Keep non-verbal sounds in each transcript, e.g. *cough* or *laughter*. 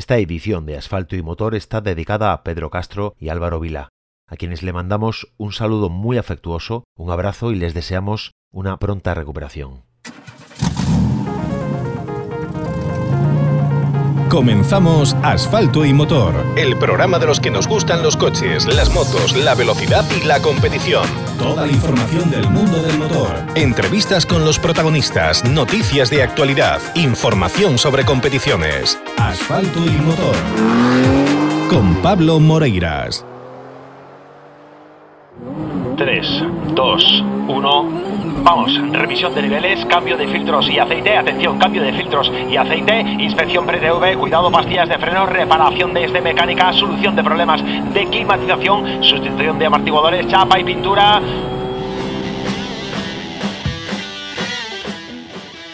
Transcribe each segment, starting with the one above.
Esta edición de Asfalto y Motor está dedicada a Pedro Castro y Álvaro Vila, a quienes le mandamos un saludo muy afectuoso, un abrazo y les deseamos una pronta recuperación. Comenzamos Asfalto y Motor, el programa de los que nos gustan los coches, las motos, la velocidad y la competición. Toda la información del mundo del motor. Entrevistas con los protagonistas, noticias de actualidad, información sobre competiciones. Asfalto y Motor. Con Pablo Moreiras. 3, 2, 1. Vamos, revisión de niveles, cambio de filtros y aceite, atención, cambio de filtros y aceite, inspección pre-TV, cuidado, pastillas de freno, reparación de este mecánica, solución de problemas de climatización, sustitución de amortiguadores, chapa y pintura.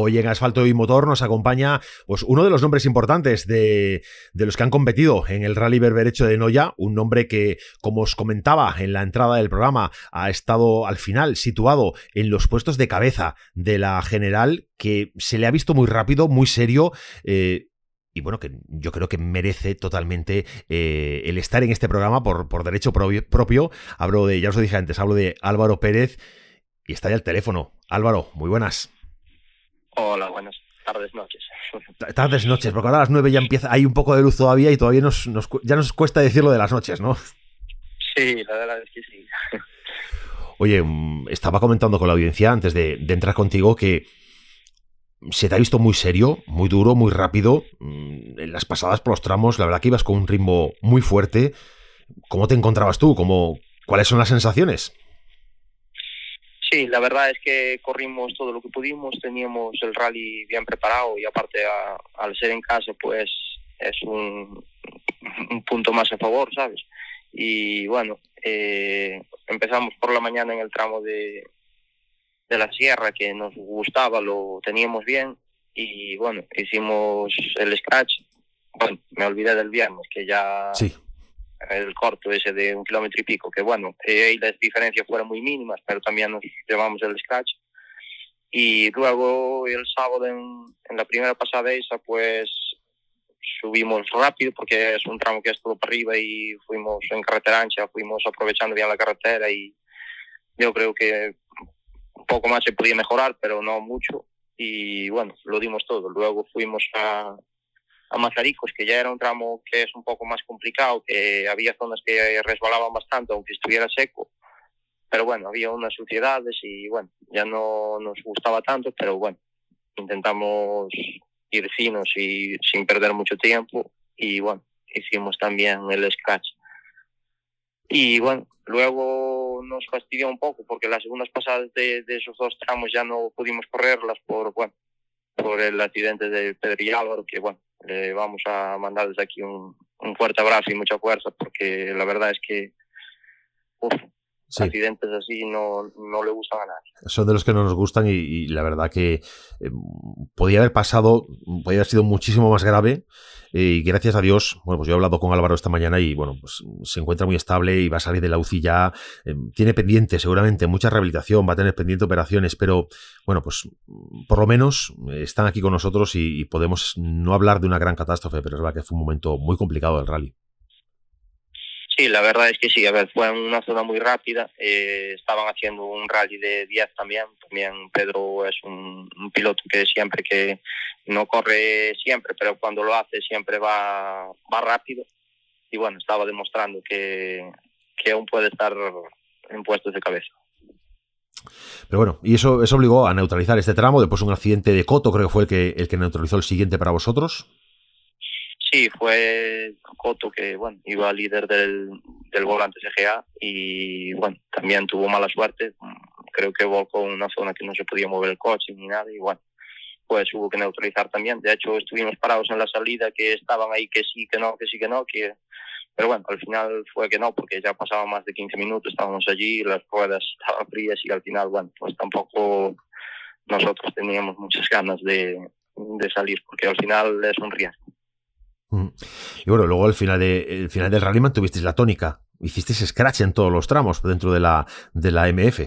Hoy en Asfalto y Motor nos acompaña pues, uno de los nombres importantes de, de, los que han competido en el Rally Berberecho de Noya, un nombre que, como os comentaba en la entrada del programa, ha estado al final situado en los puestos de cabeza de la general, que se le ha visto muy rápido, muy serio. Eh, y bueno, que yo creo que merece totalmente eh, el estar en este programa por, por derecho propio. Hablo de, ya os lo dije antes, hablo de Álvaro Pérez y está ya el teléfono. Álvaro, muy buenas. Hola, buenas tardes, noches. Tardes, noches, porque ahora a las nueve ya empieza, hay un poco de luz todavía y todavía nos, nos, ya nos cuesta decirlo de las noches, ¿no? Sí, la verdad es que sí. Oye, mm, estaba comentando con la audiencia antes de, de, entrar contigo que se te ha visto muy serio, muy duro, muy rápido. Mm, en las pasadas por los tramos, la verdad que ibas con un ritmo muy fuerte. ¿Cómo te encontrabas tú? ¿Cómo, ¿Cuáles son las sensaciones? Sí, la verdad es que corrimos todo lo que pudimos, teníamos el rally bien preparado y aparte a, al ser en casa pues es un, un, punto más a favor, ¿sabes? Y bueno, eh, empezamos por la mañana en el tramo de, de la sierra que nos gustaba, lo teníamos bien y bueno, hicimos el scratch. Bueno, me olvidé del viernes que ya sí el corto ese de un kilómetro y pico, que bueno, eh, las diferencias fueron muy mínimas, pero también nos llevamos el scratch. Y luego el sábado en, en la primera pasada esa, pues subimos rápido porque es un tramo que es todo para arriba y fuimos en carretera ancha, fuimos aprovechando bien la carretera y yo creo que un poco más se podía mejorar, pero no mucho. Y bueno, lo dimos todo. Luego fuimos a, a Mazaricos, que ya era un tramo que es un poco más complicado, que había zonas que resbalaban bastante, aunque estuviera seco. Pero bueno, había unas suciedades y bueno, ya no nos gustaba tanto, pero bueno, intentamos ir finos y sin perder mucho tiempo y bueno, hicimos también el scratch. Y bueno, luego nos fastidió un poco porque las segundas pasadas de, de esos dos tramos ya no pudimos correrlas por, bueno, por el accidente de Pedro y Álvaro, que bueno, le vamos a mandar desde aquí un, un fuerte abrazo y mucha fuerza, porque la verdad es que uf, sí. accidentes así no, no, le gustan a nadie. Son de los que no nos gustan y, y la verdad que eh, podía haber pasado, podía haber sido muchísimo más grave. Eh, y gracias a Dios, bueno, pues yo he hablado con Álvaro esta mañana y bueno, pues se encuentra muy estable y va a salir de la UCI ya. Eh, tiene pendiente seguramente mucha rehabilitación, va a tener pendiente operaciones, pero bueno, pues por lo menos están aquí con nosotros y, y podemos no hablar de una gran catástrofe, pero es verdad que fue un momento muy complicado del rally. Sí, la verdad es que sí, a ver, fue una zona muy rápida, eh, estaban haciendo un rally de 10 también, también Pedro es un, un, piloto que siempre que no corre siempre, pero cuando lo hace siempre va, va rápido. Y bueno, estaba demostrando que, que aún puede estar en puestos de cabeza. Pero bueno, y eso, eso obligó a neutralizar este tramo, después un accidente de Coto creo que fue el que, el que neutralizó el siguiente para vosotros. Sí, fue Coto que bueno iba líder del, del volante CGA y bueno también tuvo mala suerte. Creo que volcó en una zona que no se podía mover el coche ni nada y bueno pues hubo que neutralizar también. De hecho, estuvimos parados en la salida que estaban ahí que sí, que no, que sí, que no, que... Pero bueno, al final fue que no, porque ya pasaban más de 15 minutos, estábamos allí, las ruedas estaban frías y al final, bueno, pues tampoco nosotros teníamos muchas ganas de, de salir, porque al final es un riesgo. Mm. Y bueno, luego al final, de, el final del rallyman tuvisteis la tónica, hicisteis scratch en todos los tramos dentro de la, de la MF.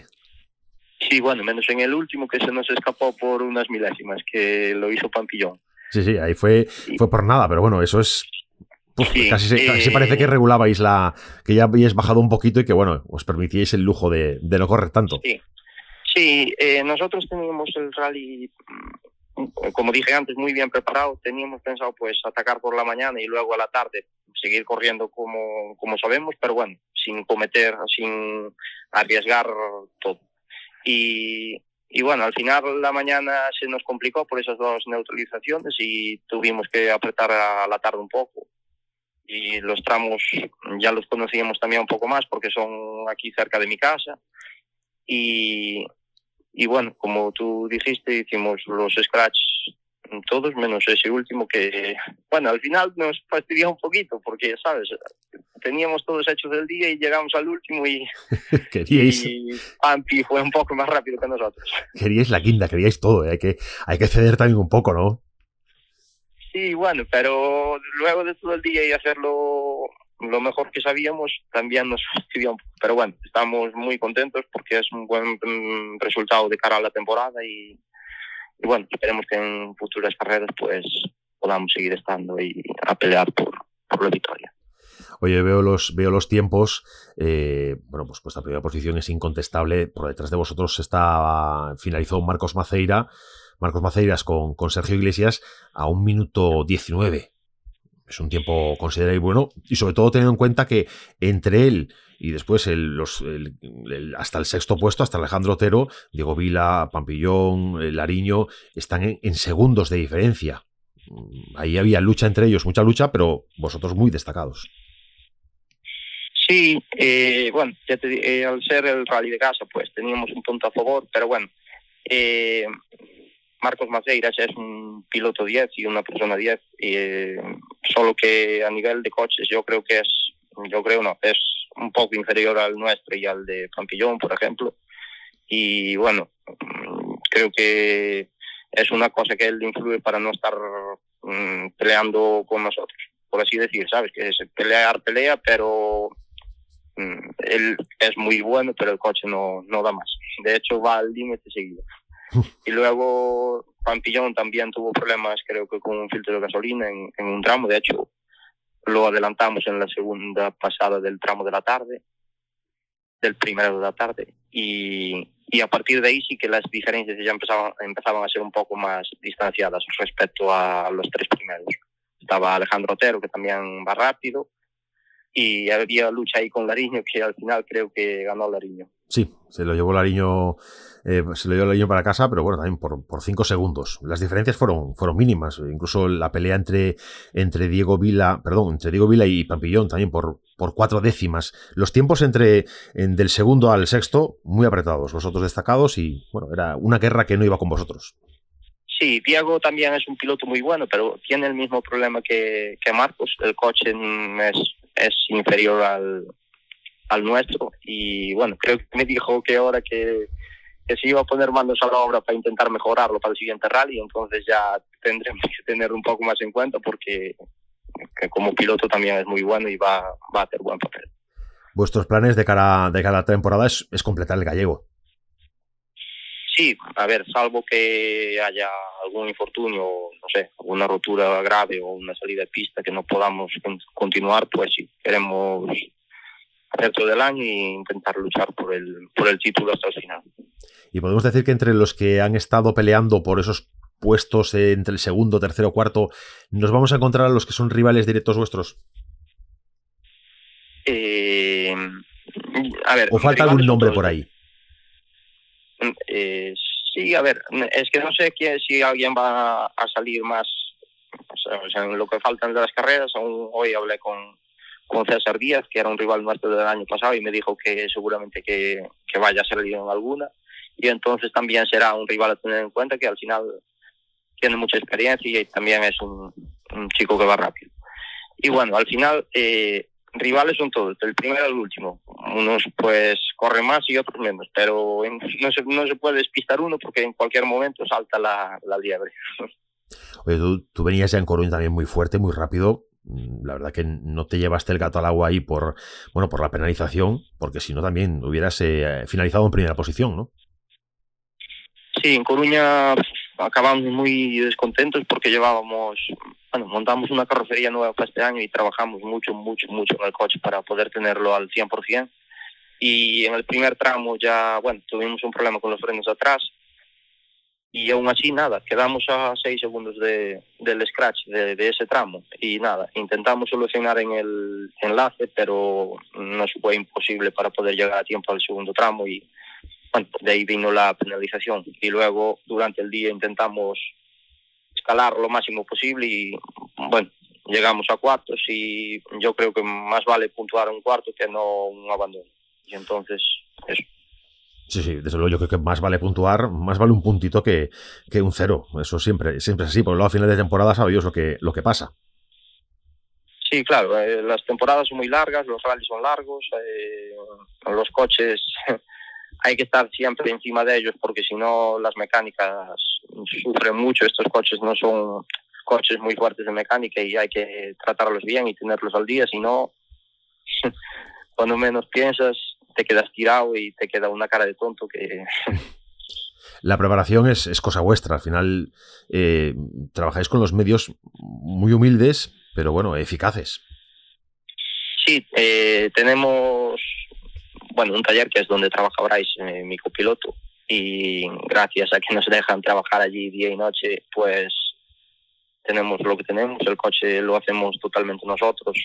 Sí, bueno, menos en el último que se nos escapó por unas milésimas, que lo hizo Pampillón. Sí, sí, ahí fue, fue por nada, pero bueno, eso es casi, parece que eh, regulabais la. que ya habíais bajado un poquito y que, bueno, os permitíais el lujo de, no correr tanto. Sí, sí eh, nosotros teníamos el rally, mm, como dije antes, muy bien preparado. Teníamos pensado, pues, atacar por la mañana y luego a la tarde seguir corriendo como, como sabemos, pero bueno, sin cometer, sin arriesgar todo. Y, y bueno, al final la mañana se nos complicó por esas dos neutralizaciones y tuvimos que apretar a la tarde un poco. Y los tramos ya los conocíamos también un poco más porque son aquí cerca de mi casa. Y, y bueno, como tú dijiste, hicimos los scratch todos menos ese último que, bueno, al final nos fastidió un poquito porque, ¿sabes? Teníamos todos hechos del día y llegamos al último y, *laughs* queríais... y Pampi fue un poco más rápido que nosotros. Queríais la quinta, queríais todo, ¿eh? hay, que, hay que ceder también un poco, ¿no? Sí, bueno, pero luego de todo el día y hacerlo lo mejor que sabíamos también nos fastidió. Pero bueno, estamos muy contentos porque es un buen mm, resultado de cara a la temporada y, bueno, esperemos que en futuras carreras pues podamos seguir estando y a pelear por, por la victoria. Oye, veo los, veo los tiempos. Eh, bueno, pues vuestra primera posición es incontestable. Por detrás de vosotros está finalizó Marcos Maceira. Marcos Maceiras con, con Sergio Iglesias a un minuto 19. Es un tiempo considerable y bueno. Y sobre todo teniendo en cuenta que entre él y después el, los, hasta el sexto puesto, hasta Alejandro Otero, Diego Vila, Pampillón, Lariño, están en, segundos de diferencia. Mm, ahí había lucha entre ellos, mucha lucha, pero vosotros muy destacados. Sí, eh, bueno, ya eh, al ser el rally de casa, pues teníamos un punto a favor, pero bueno, eh, Marcos Maceiras es un piloto 10 y una persona 10, solo que a nivel de coches yo creo que es, yo creo no, es un poco inferior al nuestro y al de Campillón, por ejemplo. Y bueno, creo que es una cosa que él influye para no estar mm, peleando con nosotros, por así decir, ¿sabes? Que es pelear, pelea, pero mm, él es muy bueno, pero el coche no, no da más. De hecho, va al límite seguido. Y luego Pampillón también tuvo problemas, creo que con un filtro de gasolina en, en un tramo. De hecho, lo adelantamos en la segunda pasada del tramo de la tarde, del primero de la tarde, y, y a partir de ahí sí que las diferencias ya empezaban, empezaban a ser un poco más distanciadas respecto a los tres primeros. Estaba Alejandro Otero, que también va rápido, y había lucha ahí con Lariño, que al final creo que ganó Lariño. Sí, se lo llevó Lariño, eh, se lo llevó Lariño para casa, pero bueno, también por, por cinco segundos. Las diferencias fueron, fueron mínimas. Incluso la pelea entre, entre Diego Vila, perdón, entre Diego Vila y Pampillón también por, por cuatro décimas. Los tiempos entre en, del segundo al sexto, muy apretados, los otros destacados, y bueno, era una guerra que no iba con vosotros. Sí, Diego también es un piloto muy bueno, pero tiene el mismo problema que, que Marcos. El coche es es inferior al, al nuestro. Y bueno, creo que me dijo que ahora que, que se iba a poner manos a la obra para intentar mejorarlo para el siguiente rally, entonces ya tendremos *laughs* que tener un poco más en cuenta porque como piloto también es muy bueno y va, va a hacer buen papel. Vuestros planes de cara, de cada temporada es, es completar el gallego. Sí, a ver, salvo que haya algún infortunio, no sé, alguna rotura grave o una salida de pista que no podamos continuar, pues sí, queremos hacer todo el año e intentar luchar por el, por el título hasta el final. Y podemos decir que entre los que han estado peleando por esos puestos entre el segundo, tercero, cuarto, ¿nos vamos a encontrar a los que son rivales directos vuestros? Eh, a ver, ¿O falta algún nombre por ahí? Eh, sí, a ver, es que no sé si alguien va a salir más, o sea, en lo que faltan de las carreras, aún hoy hablé con, con César Díaz, que era un rival nuestro del año pasado, y me dijo que seguramente que, que vaya a salir en alguna, y entonces también será un rival a tener en cuenta que al final tiene mucha experiencia y también es un, chico que va rápido. Y bueno, al final eh, rivales son todos, del primero al último. Unos pues corren más y otros menos, pero no se, no se puede despistar uno porque en cualquier momento salta la, la liebre. Oye, tú, venías en Coruña también muy fuerte, muy rápido. Mm, la verdad que no te llevaste el gato al agua ahí por, bueno, por la penalización, porque si no también hubieras eh, finalizado en primera posición, ¿no? Sí, en Coruña acabamos muy descontentos porque llevábamos, bueno, montamos una carrocería nueva para este año y trabajamos mucho, mucho, mucho en el coche para poder tenerlo al 100%. Y en el primer tramo ya, bueno, tuvimos un problema con los frenos atrás y aún así nada, quedamos a seis segundos de, del scratch de, ese tramo y nada, intentamos solucionar en el enlace, pero nos fue imposible para poder llegar a tiempo al segundo tramo y bueno, de ahí vino la penalización y luego durante el día intentamos escalar lo máximo posible y bueno, llegamos a cuartos y yo creo que más vale puntuar un cuarto que no un abandono y entonces eso. Sí, sí, desde luego yo creo que más vale puntuar, más vale un puntito que, que un cero. Eso siempre, siempre es así, porque luego a final de temporada sabe Dios lo que, lo que pasa. Sí, claro, eh, las temporadas son muy largas, los rallies son largos, eh, los coches *laughs* hay que estar siempre encima de ellos porque si no las mecánicas sufren mucho, estos coches no son coches muy fuertes de mecánica y hay que tratarlos bien y tenerlos al día, si no, *laughs* cuando menos piensas te quedas tirado y te queda una cara de tonto que... *laughs* La preparación es, es cosa vuestra. Al final eh, trabajáis con los medios muy humildes, pero bueno, eficaces. Sí, eh, tenemos bueno un taller que es donde trabaja Bryce, eh, mi copiloto, y gracias a que nos dejan trabajar allí día y noche, pues tenemos lo que tenemos. El coche lo hacemos totalmente nosotros,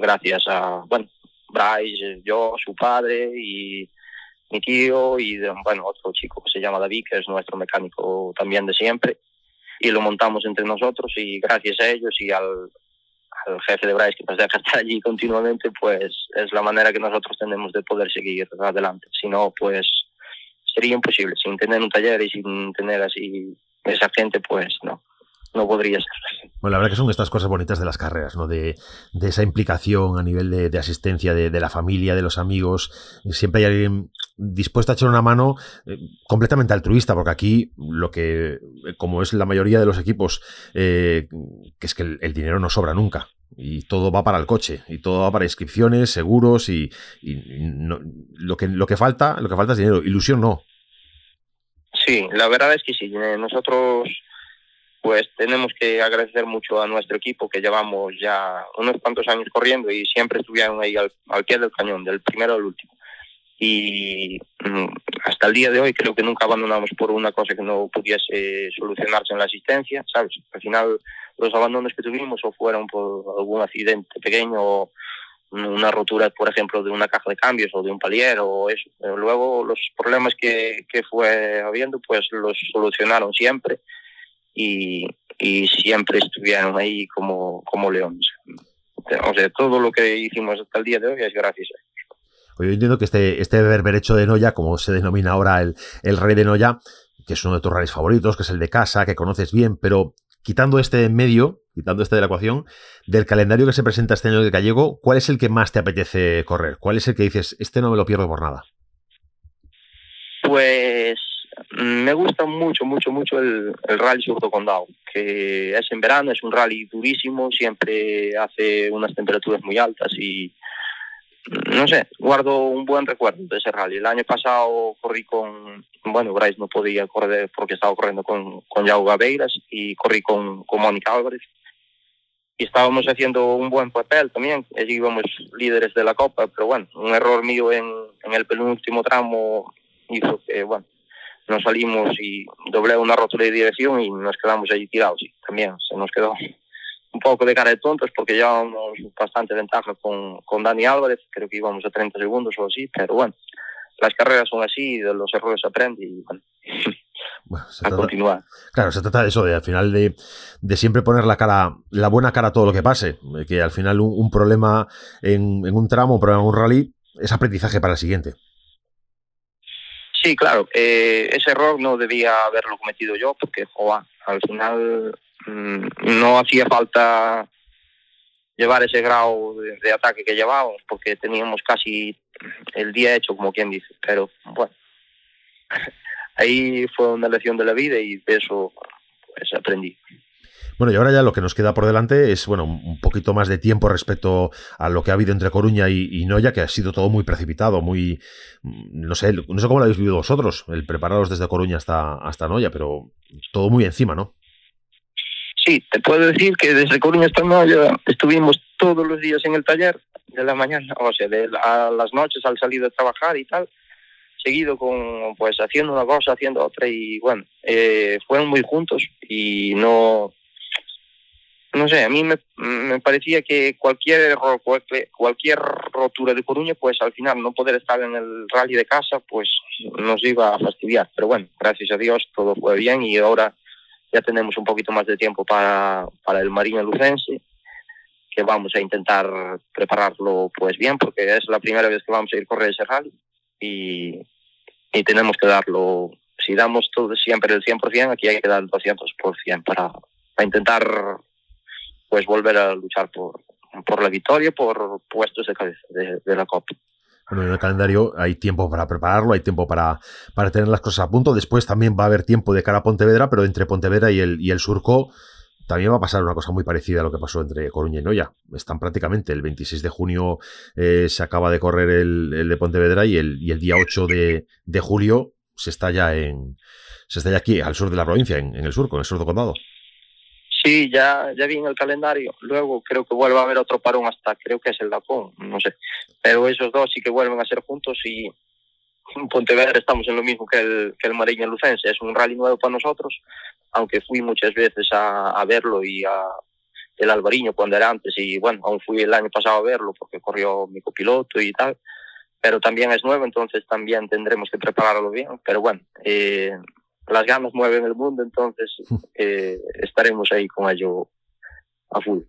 gracias a, bueno, Bryce, yo, su padre y mi tío y bueno, otro chico que se llama David, que es nuestro mecánico también de siempre. Y lo montamos entre nosotros y gracias a ellos y al, jefe de Bryce que nos deja estar allí continuamente, pues es la manera que nosotros tenemos de poder seguir adelante. Si no, pues sería imposible. Sin tener un taller y sin tener así esa gente, pues no no podría ser. Bueno, la verdad que son estas cosas bonitas de las carreras, ¿no? De, de esa implicación a nivel de, asistencia de, la familia, de los amigos. Siempre hay alguien dispuesto a echar una mano eh, completamente altruista, porque aquí lo que, como es la mayoría de los equipos, eh, que es que el, dinero no sobra nunca. Y todo va para el coche, y todo va para inscripciones, seguros, y, no, lo, que, lo que falta, lo que falta es dinero, ilusión no. Sí, la verdad es que sí. Nosotros pues tenemos que agradecer mucho a nuestro equipo que llevamos ya unos cuantos años corriendo y siempre estuvieron ahí al, pie del cañón, del primero al último. Y mm, hasta el día de hoy creo que nunca abandonamos por una cosa que no pudiese solucionarse en la asistencia, ¿sabes? Al final los abandonos que tuvimos o fueron por algún accidente pequeño o una rotura, por ejemplo, de una caja de cambios o de un palier o eso. Luego los problemas que, que fue habiendo, pues los solucionaron siempre y, y siempre estuvieron ahí como, como leones. O sea, todo lo que hicimos hasta el día de hoy es gracias a ellos. Yo entiendo que este, este berberecho de Noya, como se denomina ahora el, el rey de Noya, que es uno de tus rallies favoritos, que es el de casa, que conoces bien, pero quitando este en medio, quitando este de la ecuación, del calendario que se presenta este año de Gallego, ¿cuál es el que más te apetece correr? ¿Cuál es el que dices, este no me lo pierdo por nada? Pues me gusta mucho, mucho, mucho el, el rally Surdo Condado, que es en verano, es un rally durísimo, siempre hace unas temperaturas muy altas y no sé, guardo un buen recuerdo de ese rally. El año pasado corrí con, bueno, Bryce no podía correr porque estaba corriendo con, con Yao Gabeiras y corrí con, con Mónica Álvarez. Y estábamos haciendo un buen papel también, allí íbamos líderes de la Copa, pero bueno, un error mío en, en el penúltimo tramo hizo que, bueno, nos salimos y doblé una rotura de dirección y nos quedamos allí tirados. Y también se nos quedó un poco de cara de tontos porque llevábamos bastante ventaja con, con Dani Álvarez, creo que íbamos a 30 segundos o así, pero bueno, las carreras son así, de los errores se aprende y bueno. *laughs* Bueno, a trata, continuar. Claro, se trata de eso, de al final de, de, siempre poner la cara, la buena cara a todo lo que pase. Que al final un, un problema en, en, un tramo, un problema en un rally, es aprendizaje para el siguiente. Sí, claro, eh, ese error no debía haberlo cometido yo porque, joa, al final mmm, no hacía falta llevar ese grado de, de, ataque que llevábamos porque teníamos casi el día hecho, como quien dice, pero bueno, *laughs* ahí fue una lección de la vida y de eso pues aprendí. Bueno, y ahora ya lo que nos queda por delante es, bueno, un poquito más de tiempo respecto a lo que ha habido entre Coruña y, y Noya, que ha sido todo muy precipitado, muy, no sé, no sé cómo lo habéis vivido vosotros, el prepararos desde Coruña hasta, hasta Noya, pero todo muy encima, ¿no? Sí, te puedo decir que desde Coruña hasta Noya estuvimos todos los días en el taller, de la mañana, o sea, de a las noches al salir de trabajar y tal, seguido con, pues, haciendo una cosa, haciendo otra, y bueno, eh, fueron muy juntos y no, no sé, a mí me, me parecía que cualquier error, cualquier, cualquier rotura de Coruña, pues al final no poder estar en el rally de casa, pues nos iba a fastidiar. Pero bueno, gracias a Dios todo fue bien y ahora ya tenemos un poquito más de tiempo para, para el Marina Lucense, que vamos a intentar prepararlo pues bien, porque es la primera vez que vamos a ir a correr ese rally y, y tenemos que darlo, si damos todo siempre el 100%, aquí hay que dar el 200% para, para intentar pues volver a luchar por, por la victoria, por puestos de cabeza de, de la Copa. Bueno, en el calendario hay tiempo para prepararlo, hay tiempo para, para tener las cosas a punto. Después también va a haber tiempo de cara a Pontevedra, pero entre Pontevedra y el, y el Surco también va a pasar una cosa muy parecida a lo que pasó entre Coruña y Noya. Están prácticamente, el 26 de junio eh, se acaba de correr el, el, de Pontevedra y el, y el día 8 de, de, julio se está ya en se está ya aquí, al sur de la provincia, en, en el Surco, en el sur del condado. Sí, ya, ya vi en el calendario. Luego creo que vuelve a haber otro parón hasta, creo que es el Dacón, no sé. Pero esos dos sí que vuelven a ser juntos y en Pontevedra estamos en lo mismo que el, que el Mariña Lucense. Es un rally nuevo para nosotros, aunque fui muchas veces a, a verlo y a el Albariño cuando era antes y bueno, aún fui el año pasado a verlo porque corrió mi copiloto y tal. Pero también es nuevo, entonces también tendremos que prepararlo bien. Pero bueno, eh, las ganas mueven el mundo, entonces *laughs* eh, estaremos ahí con ello a full.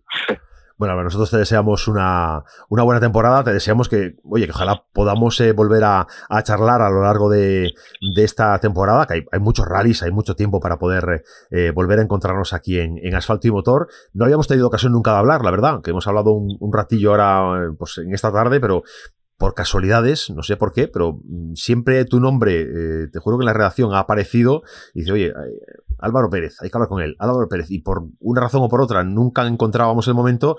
Bueno, nosotros te deseamos una, una, buena temporada, te deseamos que, oye, que ojalá podamos eh, volver a, a, charlar a lo largo de, de esta temporada, que hay, hay, muchos rallies, hay mucho tiempo para poder eh, volver a encontrarnos aquí en, en, Asfalto y Motor. No habíamos tenido ocasión nunca de hablar, la verdad, que hemos hablado un, un ratillo ahora pues, en esta tarde, pero por casualidades, no sé por qué, pero siempre tu nombre, eh, te juro que en la redacción ha aparecido y dice, oye, Álvaro Pérez, hay que hablar con él, Álvaro Pérez, y por una razón o por otra nunca encontrábamos el momento,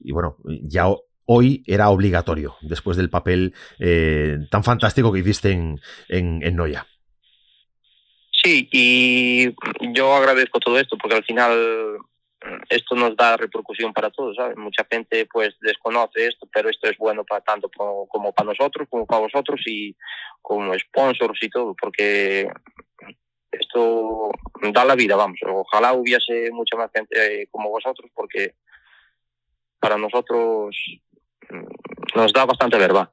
y bueno, ya hoy era obligatorio, después del papel eh, tan fantástico que hiciste en, en, en Noya. Sí, y yo agradezco todo esto porque al final esto nos da repercusión para todos, ¿sabes? Mucha gente pues desconoce esto, pero esto es bueno para tanto como, como para nosotros, como para vosotros y como sponsors y todo, porque esto da la vida, vamos. Ojalá hubiese mucha más gente como vosotros, porque para nosotros nos da bastante verdad.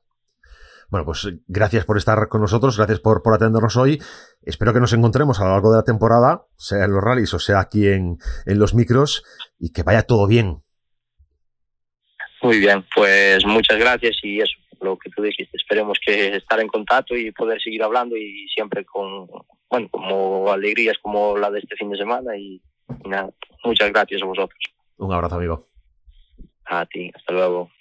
Bueno, pues gracias por estar con nosotros, gracias por, por, atendernos hoy. Espero que nos encontremos a lo largo de la temporada, sea en los rallies o sea aquí en, en los micros, y que vaya todo bien. Muy bien, pues muchas gracias y eso, lo que tú dijiste. Esperemos que estar en contacto y poder seguir hablando y siempre con, bueno, como alegrías como la de este fin de semana y, y nada, muchas gracias a vosotros. Un abrazo, amigo. A ti, hasta luego.